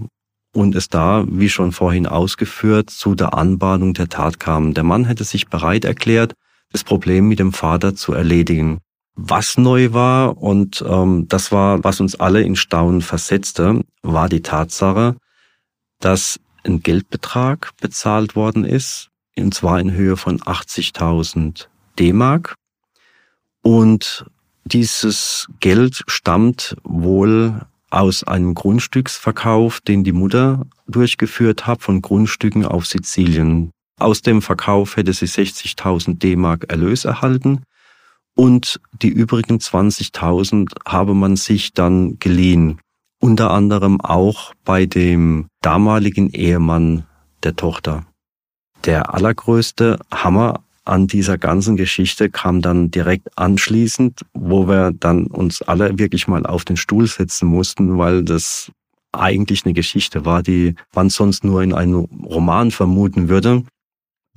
und es da, wie schon vorhin ausgeführt, zu der Anbahnung der Tat kam. Der Mann hätte sich bereit erklärt, das Problem mit dem Vater zu erledigen. Was neu war, und ähm, das war, was uns alle in Staunen versetzte, war die Tatsache, dass ein Geldbetrag bezahlt worden ist, und zwar in Höhe von 80.000 D-Mark. Und dieses Geld stammt wohl aus einem Grundstücksverkauf, den die Mutter durchgeführt hat von Grundstücken auf Sizilien. Aus dem Verkauf hätte sie 60.000 D-Mark Erlös erhalten und die übrigen 20.000 habe man sich dann geliehen. Unter anderem auch bei dem damaligen Ehemann der Tochter. Der allergrößte Hammer an dieser ganzen Geschichte kam dann direkt anschließend, wo wir dann uns alle wirklich mal auf den Stuhl setzen mussten, weil das eigentlich eine Geschichte war, die man sonst nur in einem Roman vermuten würde.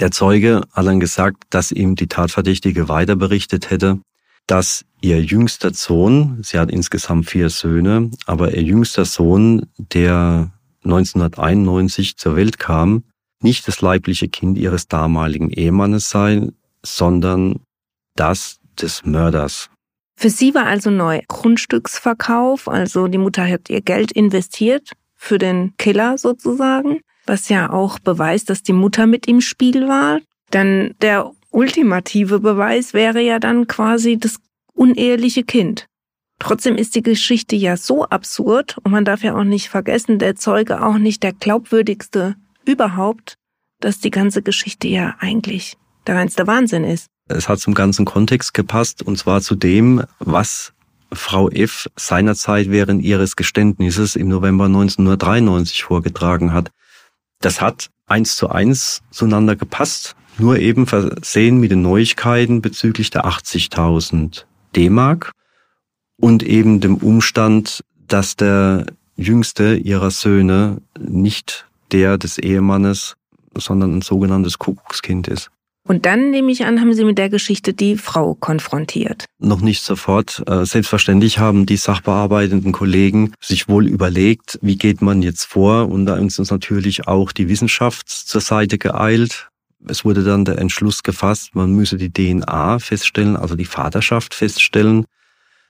Der Zeuge hat dann gesagt, dass ihm die Tatverdächtige weiter berichtet hätte, dass ihr jüngster Sohn, sie hat insgesamt vier Söhne, aber ihr jüngster Sohn, der 1991 zur Welt kam, nicht das leibliche Kind ihres damaligen Ehemannes sei, sondern das des Mörders. Für sie war also neu Grundstücksverkauf, also die Mutter hat ihr Geld investiert für den Killer sozusagen, was ja auch beweist, dass die Mutter mit im Spiel war. Dann der ultimative Beweis wäre ja dann quasi das uneheliche Kind. Trotzdem ist die Geschichte ja so absurd und man darf ja auch nicht vergessen, der Zeuge auch nicht der glaubwürdigste überhaupt, dass die ganze Geschichte ja eigentlich der reinste Wahnsinn ist. Es hat zum ganzen Kontext gepasst und zwar zu dem, was Frau F. seinerzeit während ihres Geständnisses im November 1993 vorgetragen hat. Das hat eins zu eins zueinander gepasst, nur eben versehen mit den Neuigkeiten bezüglich der 80.000 D-Mark und eben dem Umstand, dass der jüngste ihrer Söhne nicht der des Ehemannes, sondern ein sogenanntes Kuckuckskind ist. Und dann, nehme ich an, haben Sie mit der Geschichte die Frau konfrontiert. Noch nicht sofort. Äh, selbstverständlich haben die sachbearbeitenden Kollegen sich wohl überlegt, wie geht man jetzt vor. Und da ist uns natürlich auch die Wissenschaft zur Seite geeilt. Es wurde dann der Entschluss gefasst, man müsse die DNA feststellen, also die Vaterschaft feststellen.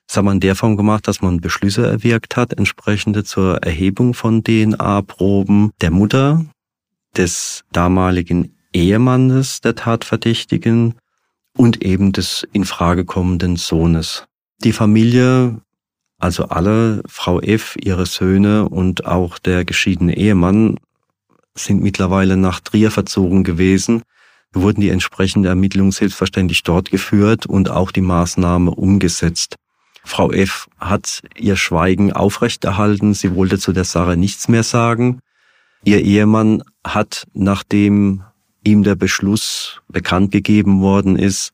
Das hat man in der Form gemacht, dass man Beschlüsse erwirkt hat, entsprechende zur Erhebung von DNA-Proben der Mutter, des damaligen Ehemannes der Tatverdächtigen und eben des in Frage kommenden Sohnes. Die Familie, also alle, Frau F., ihre Söhne und auch der geschiedene Ehemann, sind mittlerweile nach Trier verzogen gewesen, wurden die entsprechende Ermittlung selbstverständlich dort geführt und auch die Maßnahme umgesetzt. Frau F. hat ihr Schweigen aufrechterhalten, sie wollte zu der Sache nichts mehr sagen. Ihr Ehemann hat, nachdem ihm der Beschluss bekannt gegeben worden ist,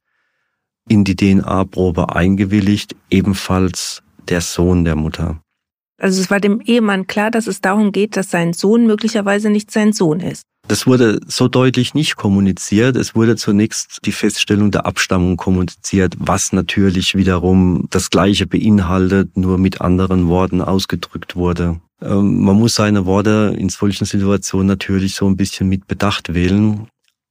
in die DNA-Probe eingewilligt, ebenfalls der Sohn der Mutter. Also es war dem Ehemann klar, dass es darum geht, dass sein Sohn möglicherweise nicht sein Sohn ist. Das wurde so deutlich nicht kommuniziert. Es wurde zunächst die Feststellung der Abstammung kommuniziert, was natürlich wiederum das Gleiche beinhaltet, nur mit anderen Worten ausgedrückt wurde. Ähm, man muss seine Worte in solchen Situationen natürlich so ein bisschen mit Bedacht wählen.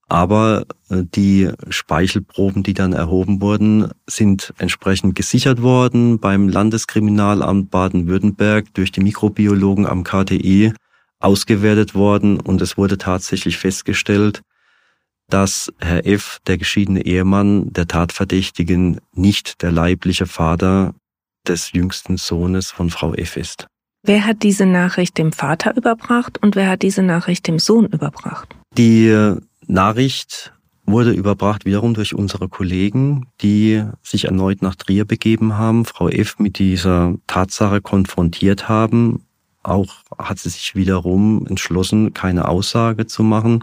Aber äh, die Speichelproben, die dann erhoben wurden, sind entsprechend gesichert worden beim Landeskriminalamt Baden-Württemberg durch die Mikrobiologen am KTI ausgewertet worden und es wurde tatsächlich festgestellt, dass Herr F., der geschiedene Ehemann der Tatverdächtigen, nicht der leibliche Vater des jüngsten Sohnes von Frau F. ist. Wer hat diese Nachricht dem Vater überbracht und wer hat diese Nachricht dem Sohn überbracht? Die Nachricht wurde überbracht wiederum durch unsere Kollegen, die sich erneut nach Trier begeben haben, Frau F. mit dieser Tatsache konfrontiert haben. Auch hat sie sich wiederum entschlossen, keine Aussage zu machen.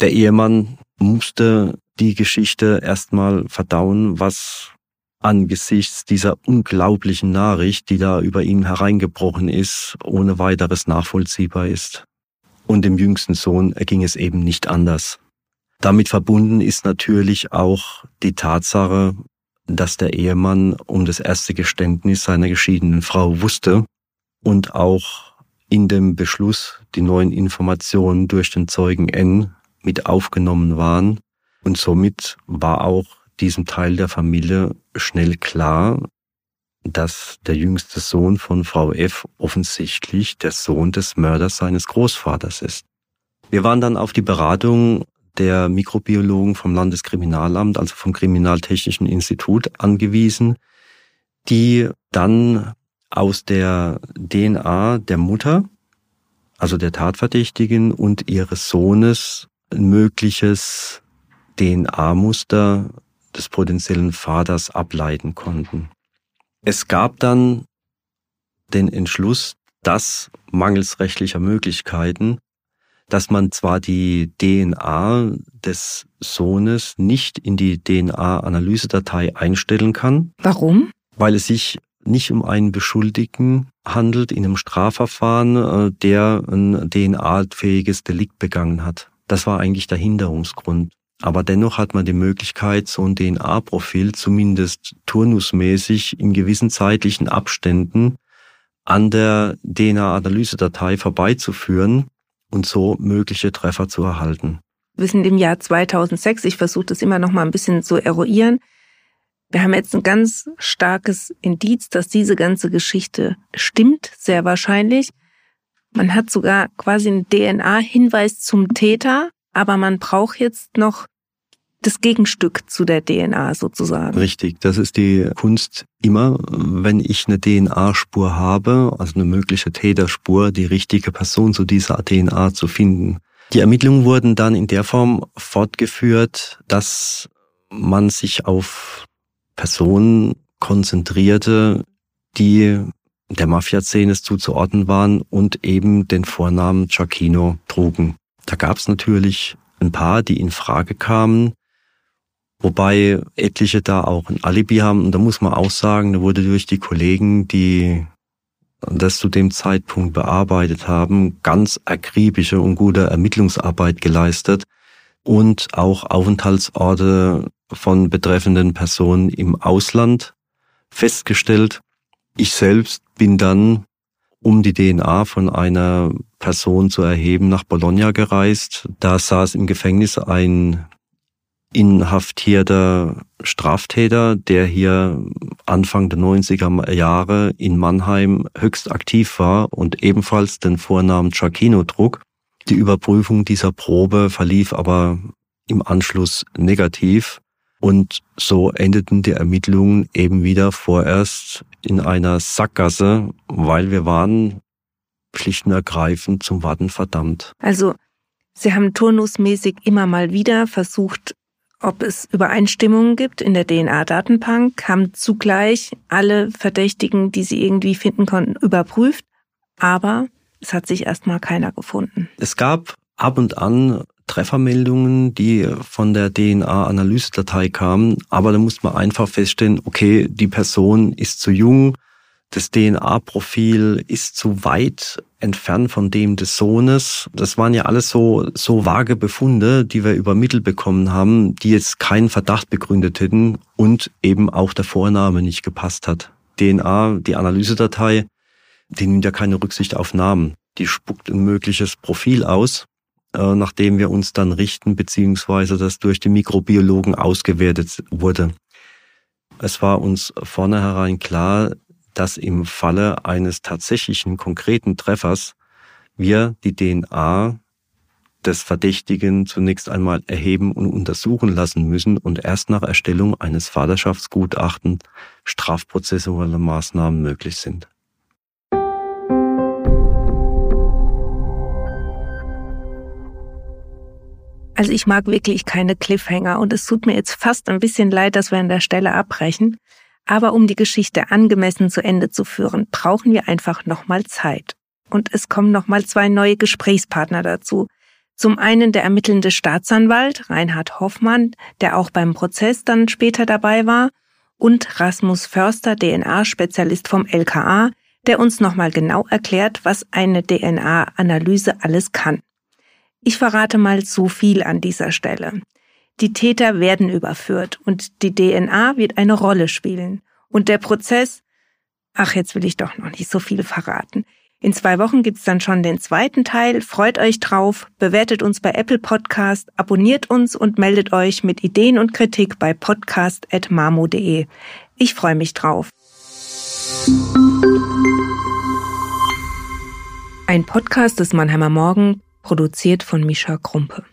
Der Ehemann musste die Geschichte erstmal verdauen, was angesichts dieser unglaublichen Nachricht, die da über ihn hereingebrochen ist, ohne weiteres nachvollziehbar ist. Und dem jüngsten Sohn erging es eben nicht anders. Damit verbunden ist natürlich auch die Tatsache, dass der Ehemann um das erste Geständnis seiner geschiedenen Frau wusste und auch in dem Beschluss die neuen Informationen durch den Zeugen N mit aufgenommen waren. Und somit war auch diesem Teil der Familie schnell klar, dass der jüngste Sohn von Frau F offensichtlich der Sohn des Mörders seines Großvaters ist. Wir waren dann auf die Beratung der Mikrobiologen vom Landeskriminalamt, also vom Kriminaltechnischen Institut angewiesen, die dann aus der DNA der Mutter, also der Tatverdächtigen und ihres Sohnes ein mögliches DNA-Muster des potenziellen Vaters ableiten konnten. Es gab dann den Entschluss, dass mangels rechtlicher Möglichkeiten dass man zwar die DNA des Sohnes nicht in die DNA-Analysedatei einstellen kann. Warum? Weil es sich nicht um einen Beschuldigten handelt in einem Strafverfahren, äh, der ein DNA-fähiges Delikt begangen hat. Das war eigentlich der Hinderungsgrund. Aber dennoch hat man die Möglichkeit, so ein DNA-Profil zumindest turnusmäßig in gewissen zeitlichen Abständen an der DNA-Analysedatei vorbeizuführen und so mögliche Treffer zu erhalten. Wir sind im Jahr 2006. Ich versuche das immer noch mal ein bisschen zu eruieren. Wir haben jetzt ein ganz starkes Indiz, dass diese ganze Geschichte stimmt, sehr wahrscheinlich. Man hat sogar quasi einen DNA-Hinweis zum Täter, aber man braucht jetzt noch das Gegenstück zu der DNA sozusagen. Richtig, das ist die Kunst immer, wenn ich eine DNA-Spur habe, also eine mögliche Täterspur, die richtige Person zu dieser DNA zu finden. Die Ermittlungen wurden dann in der Form fortgeführt, dass man sich auf Personen konzentrierte, die der Mafia-Szene zuzuordnen waren und eben den Vornamen Giacchino trugen. Da gab es natürlich ein paar, die in Frage kamen, wobei etliche da auch ein Alibi haben. Und da muss man auch sagen, da wurde durch die Kollegen, die das zu dem Zeitpunkt bearbeitet haben, ganz akribische und gute Ermittlungsarbeit geleistet und auch Aufenthaltsorte von betreffenden Personen im Ausland festgestellt. Ich selbst bin dann, um die DNA von einer Person zu erheben, nach Bologna gereist. Da saß im Gefängnis ein inhaftierter Straftäter, der hier Anfang der 90er Jahre in Mannheim höchst aktiv war und ebenfalls den Vornamen Giacchino trug. Die Überprüfung dieser Probe verlief aber im Anschluss negativ. Und so endeten die Ermittlungen eben wieder vorerst in einer Sackgasse, weil wir waren schlicht und ergreifend zum Warten verdammt. Also Sie haben turnusmäßig immer mal wieder versucht, ob es Übereinstimmungen gibt in der DNA-Datenbank, haben zugleich alle Verdächtigen, die Sie irgendwie finden konnten, überprüft, aber es hat sich erstmal keiner gefunden. Es gab ab und an Treffermeldungen, die von der DNA-Analysedatei kamen, aber da muss man einfach feststellen, okay, die Person ist zu jung, das DNA-Profil ist zu weit entfernt von dem des Sohnes. Das waren ja alles so, so vage Befunde, die wir übermittelt bekommen haben, die jetzt keinen Verdacht begründet hätten und eben auch der Vorname nicht gepasst hat. DNA, die Analysedatei, die nimmt ja keine Rücksicht auf Namen. Die spuckt ein mögliches Profil aus äh, nachdem wir uns dann richten, beziehungsweise das durch die Mikrobiologen ausgewertet wurde. Es war uns vornherein klar, dass im Falle eines tatsächlichen konkreten Treffers wir die DNA des Verdächtigen zunächst einmal erheben und untersuchen lassen müssen und erst nach Erstellung eines Vaterschaftsgutachtens strafprozessuale Maßnahmen möglich sind. Also ich mag wirklich keine Cliffhanger und es tut mir jetzt fast ein bisschen leid, dass wir an der Stelle abbrechen. Aber um die Geschichte angemessen zu Ende zu führen, brauchen wir einfach nochmal Zeit. Und es kommen nochmal zwei neue Gesprächspartner dazu. Zum einen der ermittelnde Staatsanwalt Reinhard Hoffmann, der auch beim Prozess dann später dabei war, und Rasmus Förster, DNA-Spezialist vom LKA, der uns nochmal genau erklärt, was eine DNA-Analyse alles kann. Ich verrate mal so viel an dieser Stelle. Die Täter werden überführt und die DNA wird eine Rolle spielen. Und der Prozess, ach, jetzt will ich doch noch nicht so viel verraten. In zwei Wochen gibt's dann schon den zweiten Teil. Freut euch drauf, bewertet uns bei Apple Podcast, abonniert uns und meldet euch mit Ideen und Kritik bei podcast.mamo.de. Ich freue mich drauf. Ein Podcast des Mannheimer Morgen Produziert von Mischa Krumpe.